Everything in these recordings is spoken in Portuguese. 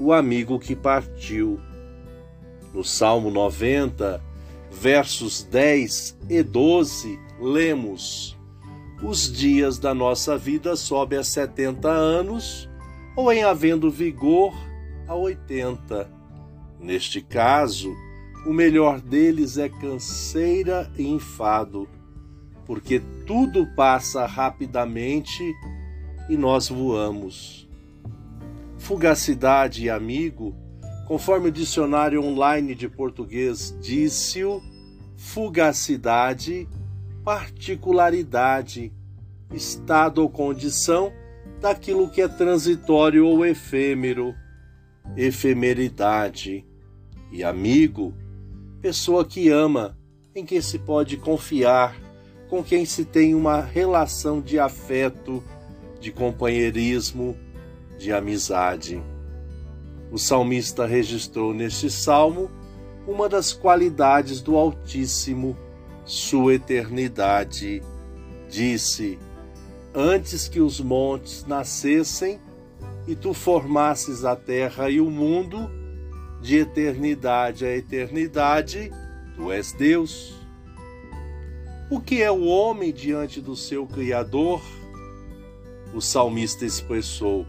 o amigo que partiu. No Salmo 90, versos 10 e 12, lemos: Os dias da nossa vida sobe a 70 anos, ou em havendo vigor, a 80. Neste caso, o melhor deles é canseira e enfado, porque tudo passa rapidamente e nós voamos. Fugacidade e amigo, conforme o dicionário online de português disse-o, fugacidade, particularidade, estado ou condição daquilo que é transitório ou efêmero, efemeridade. E amigo, pessoa que ama, em quem se pode confiar, com quem se tem uma relação de afeto, de companheirismo, de amizade. O salmista registrou neste salmo uma das qualidades do Altíssimo, sua eternidade. Disse: Antes que os montes nascessem e tu formasses a terra e o mundo, de eternidade a eternidade, tu és Deus. O que é o homem diante do seu Criador? O salmista expressou: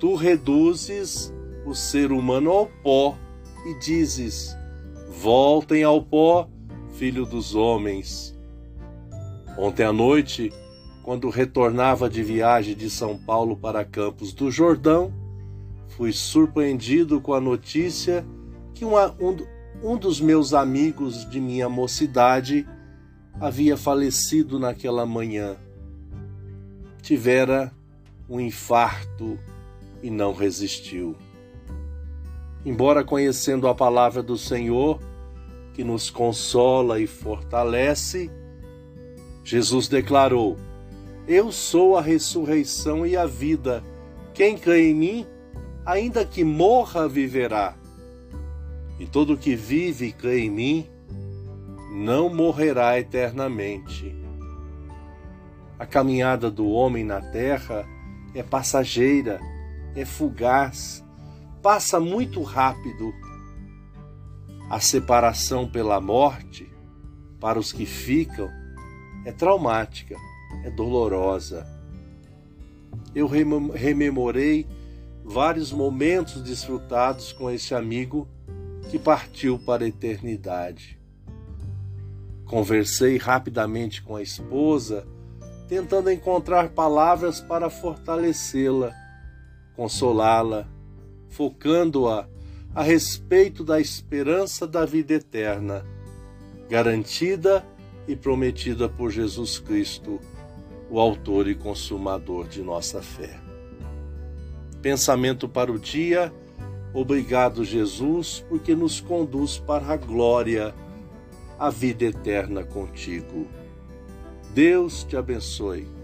Tu reduzes o ser humano ao pó e dizes: Voltem ao pó, filho dos homens. Ontem à noite, quando retornava de viagem de São Paulo para Campos do Jordão, fui surpreendido com a notícia que uma, um, um dos meus amigos de minha mocidade havia falecido naquela manhã. Tivera um infarto e não resistiu. Embora conhecendo a palavra do Senhor, que nos consola e fortalece, Jesus declarou: Eu sou a ressurreição e a vida. Quem crê em mim, ainda que morra, viverá. E todo que vive e crê em mim, não morrerá eternamente. A caminhada do homem na terra é passageira, é fugaz, passa muito rápido. A separação pela morte, para os que ficam, é traumática, é dolorosa. Eu rememorei vários momentos desfrutados com esse amigo que partiu para a eternidade. Conversei rapidamente com a esposa, tentando encontrar palavras para fortalecê-la, consolá-la, focando-a a respeito da esperança da vida eterna, garantida e prometida por Jesus Cristo, o Autor e Consumador de nossa fé. Pensamento para o dia. Obrigado, Jesus, porque nos conduz para a glória, a vida eterna contigo. Deus te abençoe.